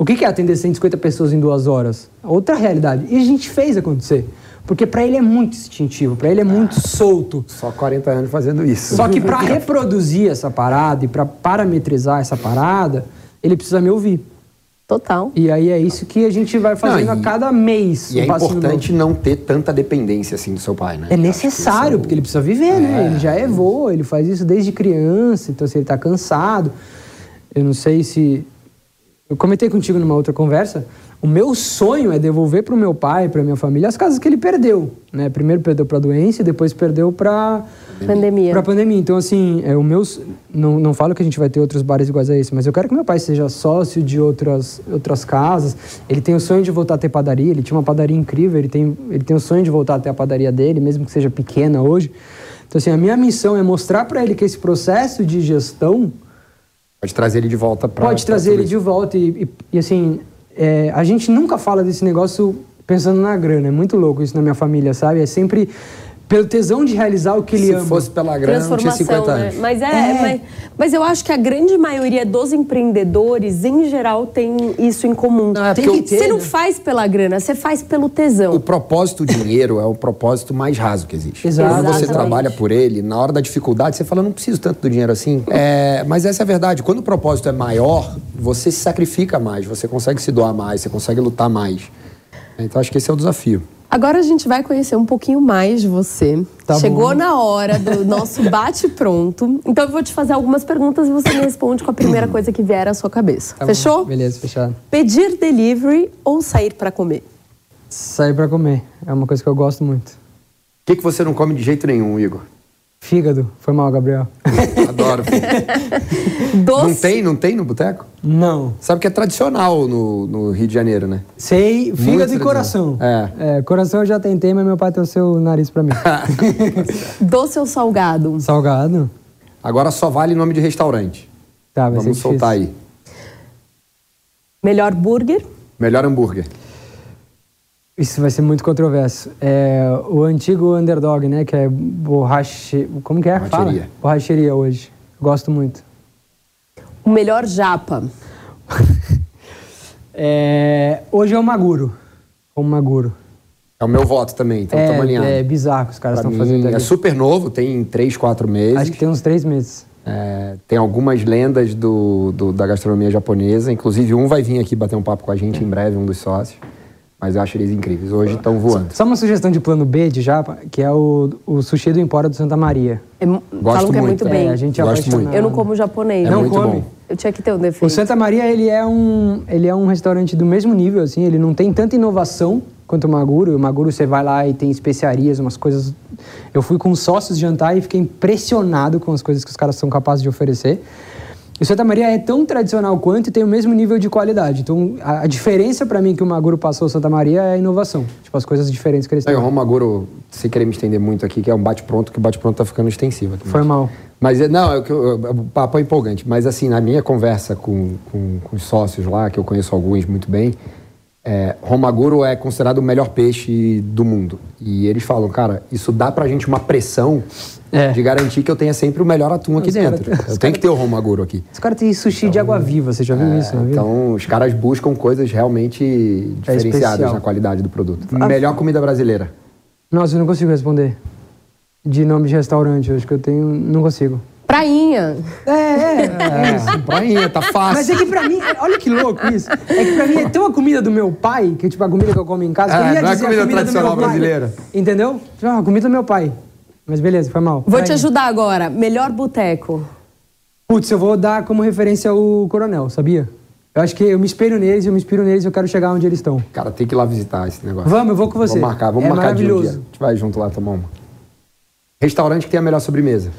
O que é atender 150 pessoas em duas horas? Outra realidade. E a gente fez acontecer. Porque para ele é muito instintivo, para ele é muito ah, solto. Só 40 anos fazendo isso. Só que para reproduzir essa parada e para parametrizar essa parada, ele precisa me ouvir. Total. E aí é isso que a gente vai fazendo não, e, a cada mês. E é importante não ter tanta dependência assim do seu pai, né? É necessário, porque ele precisa viver, né? é. né? Ele já é vô, ele faz isso desde criança, então se ele está cansado. Eu não sei se eu comentei contigo numa outra conversa, o meu sonho é devolver para o meu pai, para minha família, as casas que ele perdeu. Né? Primeiro perdeu para a doença e depois perdeu para pandemia. Para pandemia. Então assim, é o meu não, não falo que a gente vai ter outros bares iguais a esse, mas eu quero que meu pai seja sócio de outras outras casas. Ele tem o sonho de voltar a ter padaria. Ele tinha uma padaria incrível. Ele tem ele tem o sonho de voltar a ter a padaria dele, mesmo que seja pequena hoje. Então assim, a minha missão é mostrar para ele que esse processo de gestão Pode trazer ele de volta para. Pode trazer ele de volta. E, e, e assim, é, a gente nunca fala desse negócio pensando na grana. É muito louco isso na minha família, sabe? É sempre pelo tesão de realizar o que ele Se ama. Se fosse pela grana, não tinha 50 né? anos. Mas, é, é. Mas, mas, eu acho que a grande maioria dos empreendedores, em geral, tem isso em comum. Não, é tem que ter, você não né? faz pela grana, você faz pelo tesão. O propósito dinheiro é o propósito mais raso que existe. Exato. Quando você trabalha por ele, na hora da dificuldade, você fala, não preciso tanto do dinheiro assim. É, mas essa é a verdade. Quando o propósito é maior, você se sacrifica mais, você consegue se doar mais, você consegue lutar mais. Então, acho que esse é o desafio. Agora a gente vai conhecer um pouquinho mais de você. Tá Chegou bom. na hora do nosso bate-pronto. Então eu vou te fazer algumas perguntas e você me responde com a primeira coisa que vier à sua cabeça. Tá Fechou? Bom. Beleza, fechado. Pedir delivery ou sair para comer? Sair para comer. É uma coisa que eu gosto muito. O que, que você não come de jeito nenhum, Igor? Fígado. Foi mal, Gabriel. Adoro. Doce. Não tem, não tem no boteco? Não. Sabe que é tradicional no, no Rio de Janeiro, né? Sei, fígado e coração. É. é. Coração eu já tentei, mas meu pai trouxe o nariz pra mim. Doce ou salgado? Salgado. Agora só vale nome de restaurante. Tá, vai Vamos soltar aí. Melhor burger? Melhor hambúrguer. Isso vai ser muito controverso. É, o antigo underdog, né? Que é borrache... Como que é? Fala. Borracheria. Borracheria hoje. Gosto muito. O melhor japa. É, hoje é o Maguro. O Maguro. É o meu voto também, então estamos alinhados. é, é bizarro que os caras estão fazendo ali. é super novo, tem 3, 4 meses. Acho que tem uns três meses. É, tem algumas lendas do, do- da gastronomia japonesa. Inclusive, um vai vir aqui bater um papo com a gente em breve, um dos sócios. Mas eu acho eles incríveis. Hoje estão voando. Só uma sugestão de plano B de japa, que é o, o sushi do Empório do Santa Maria. É, mu- falam que é muito muito. bem. É, a gente Gosto muito. Eu não como japonês. É Não muito come? bom. Eu tinha que ter um O defeito. Santa Maria, ele é um, ele é um restaurante do mesmo nível, assim, ele não tem tanta inovação quanto o Maguro. O Maguro você vai lá e tem especiarias, umas coisas... Eu fui com sócios jantar e fiquei impressionado com as coisas que os caras são capazes de oferecer. E o Santa Maria é tão tradicional quanto e tem o mesmo nível de qualidade. Então, a, a diferença para mim que o Maguro passou Santa Maria é a inovação. Tipo, as coisas diferentes que eles têm. o Romaguro, sem querer me estender muito aqui, que é um bate-pronto, que o bate-pronto tá ficando extensivo aqui. Foi mal. Mas, é- não, é eu- o papo é empolgante. Mas, assim, na minha conversa com, com, com os sócios lá, que eu conheço alguns muito bem, é, Romaguro é considerado o melhor peixe do mundo. E eles falam, cara, isso dá pra gente uma pressão É. de garantir que eu tenha sempre o melhor atum aqui Os cara- dentro. os eu tenho que ter o Romaguro aqui. Os caras têm sushi de água viva, você já viu isso? na vida? Então, os caras buscam coisas realmente diferenciadas especial. na qualidade do produto. Melhor comida brasileira. Nossa, eu não consigo responder. De nome de restaurante, eu acho que eu tenho. Não consigo. Prainha. É, é. É, prainha, tá fácil. Mas é que pra mim, olha que louco isso. É que pra mim é tão a comida do meu pai, que é tipo a comida que eu como em casa, que É, eu ia não é a comida do tradicional brasileira. Entendeu? Tipo, ah, a comida do meu pai. Mas beleza, foi mal. Vou te ajudar agora. Melhor boteco. Putz, eu vou dar como referência o Coronel, sabia? Eu acho que eu me espelho neles, eu me inspiro neles e eu quero chegar onde eles estão. Cara, tem que ir lá visitar esse negócio. Vamos, eu vou com você. Vamos marcar, vamos É marcar de um dia. maravilhoso. A gente vai junto lá tomar uma. Restaurante que tem a melhor sobremesa.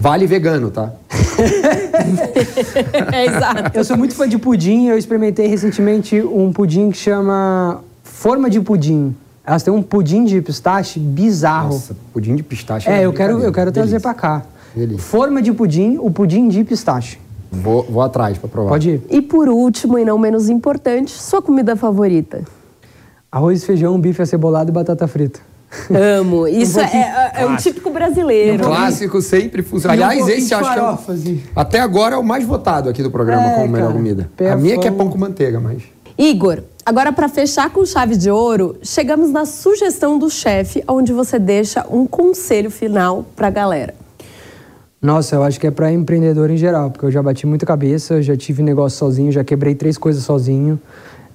Vale vegano, tá? é exato. Eu sou muito fã de pudim, eu experimentei recentemente um pudim que chama Forma de Pudim. Elas têm um pudim de pistache bizarro. Nossa, pudim de pistache. É, é eu quero, eu quero trazer pra cá. Delícia. Forma de pudim, o pudim de pistache. Vou, vou atrás pra provar. Pode ir. E por último, e não menos importante, sua comida favorita. Arroz, feijão, bife acebolado e batata frita. Amo. Isso Um é, é- é um típico brasileiro. Clássico sempre funciona. E um Aliás, esse acho que é assim. até agora é o mais votado aqui do programa É, como melhor comida. A minha é que é pão com manteiga, mas Igor, agora para fechar com chave de ouro, chegamos na sugestão do chefe, onde você deixa um conselho final pra galera. Nossa, eu acho que é pra empreendedor em geral, porque eu já bati muita cabeça, já tive negócio sozinho, já quebrei três coisas sozinho,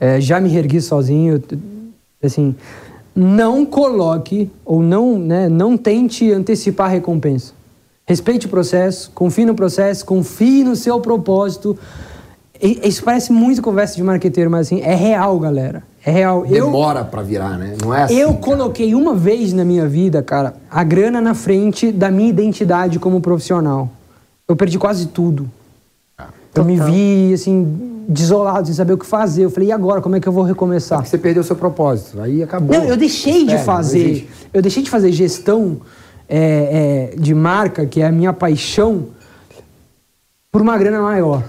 é, já me reergui sozinho. Assim, não coloque ou não, né, não tente antecipar a recompensa. Respeite o processo, confie no processo, confie no seu propósito. E- Isso parece muito conversa de marqueteiro, mas assim, é real, galera. É real. Eu, demora pra virar, né? Não é assim. eu cara. coloquei uma vez na minha vida, cara, a grana na frente da minha identidade como profissional. Eu perdi quase tudo. Eu me vi, assim, desolado, sem saber o que fazer. Eu falei, e agora? Como é que eu vou recomeçar? Você perdeu seu propósito. Aí acabou. Não, eu deixei de Espera, não fazer. Eu deixei de fazer gestão é, é, de marca, que é a minha paixão, por uma grana maior.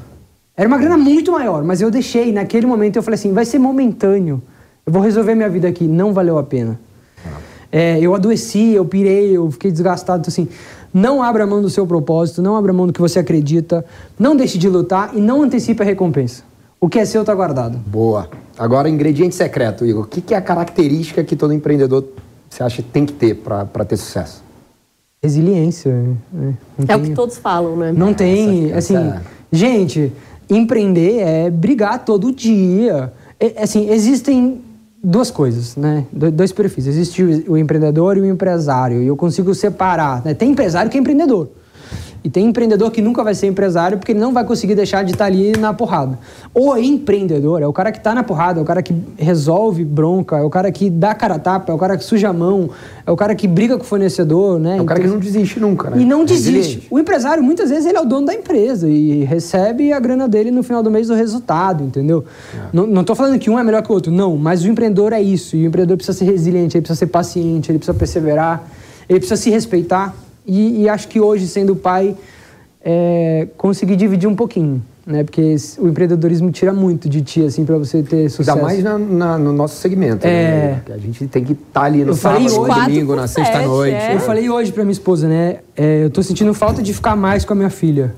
Era uma grana muito maior, mas eu deixei. Naquele momento eu falei assim: vai ser momentâneo. Eu vou resolver minha vida aqui. Não valeu a pena. É, eu adoeci, eu pirei, eu fiquei desgastado. Assim, não abra mão do seu propósito, não abra mão do que você acredita, não deixe de lutar e não antecipe a recompensa. O que é seu está guardado. Boa. Agora, ingrediente secreto, Igor. O que, que é a característica que todo empreendedor você acha que tem que ter pra pra ter sucesso? Resiliência. né? Não É o tem- que todos falam, né? Não tem, essa- assim, essa- gente, empreender é brigar todo dia. É, assim, existem duas coisas, né? Do- Dois perfis. Existe o empreendedor e o empresário. E eu consigo separar. né? Tem empresário que é empreendedor. E tem empreendedor que nunca vai ser empresário porque ele não vai conseguir deixar de estar ali na porrada. O empreendedor é o cara que está na porrada, é o cara que resolve bronca, é o cara que dá cara a tapa, é o cara que suja a mão, é o cara que briga com o fornecedor, né? É o cara que Então- não desiste nunca, né? e não desiste. Resiliente. O empresário, muitas vezes, ele é o dono da empresa e recebe a grana dele no final do mês do resultado, entendeu? Não, não tô falando que um é melhor que o outro, não. Mas o empreendedor é isso. E o empreendedor precisa ser resiliente, ele precisa ser paciente, ele precisa perseverar, ele precisa se respeitar. E, e acho que hoje, sendo pai, é, consegui dividir um pouquinho. né? Porque o empreendedorismo tira muito de ti, assim, para você ter sucesso. Ainda mais na, na, no nosso segmento, é... né? A gente tem que estar tá ali no eu sábado, no domingo, na sexta-noite. É. Eu falei hoje para minha esposa, né? É, eu tô sentindo falta de ficar mais com a minha filha.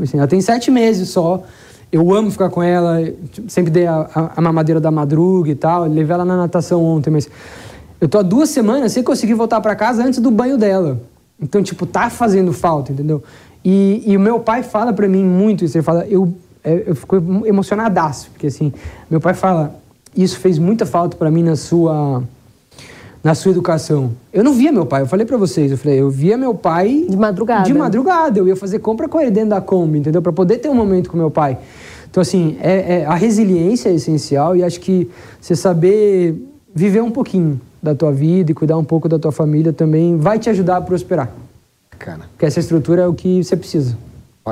Assim, ela tem sete meses só. Eu amo ficar com ela, sempre dei a, a, a mamadeira da madruga e tal. Levei ela na natação ontem, mas eu tô há duas semanas sem conseguir voltar para casa antes do banho dela. Então, tipo, tá fazendo falta, entendeu? E, e o meu pai fala para mim muito isso. Ele fala, eu, é, eu fico emocionadaço, porque assim, meu pai fala, isso fez muita falta para mim na sua na sua educação. Eu não via meu pai, eu falei para vocês, eu falei, eu via meu pai de madrugada. De madrugada, eu ia fazer compra com ele dentro da Kombi, entendeu? Para poder ter um momento com meu pai. Então assim, é, é, a resiliência é essencial e acho que você saber viver um pouquinho da tua vida e cuidar um pouco da tua família também vai te ajudar a prosperar. Bacana. Porque essa estrutura é o que você precisa.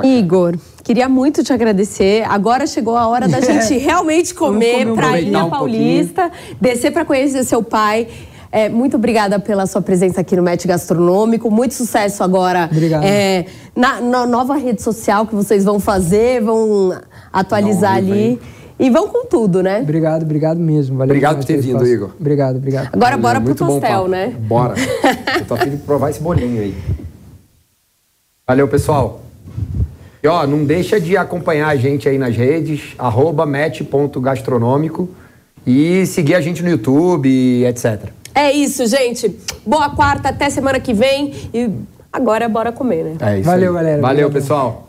Igor, queria muito te agradecer. Agora chegou a hora da gente realmente comer, comer prainha um paulista, descer para conhecer seu pai. É, muito obrigada pela sua presença aqui no Met Gastronômico. Muito sucesso agora é, na, na, nova rede social que vocês vão fazer, vão atualizar Não, ali. E vão com tudo, né? Obrigado, obrigado mesmo. Valeu obrigado por ter vindo, Igor. Obrigado, obrigado. Agora Valeu, bora pro pastel, né? Bora. Eu tô afim de provar esse bolinho aí. Valeu, pessoal. E ó, não deixa de acompanhar a gente aí nas redes, arroba met.gastronômico e seguir a gente no YouTube, etc. É isso, gente. Boa quarta, até semana que vem. E agora bora comer, né? É isso. Valeu, aí. galera. Valeu, pessoal.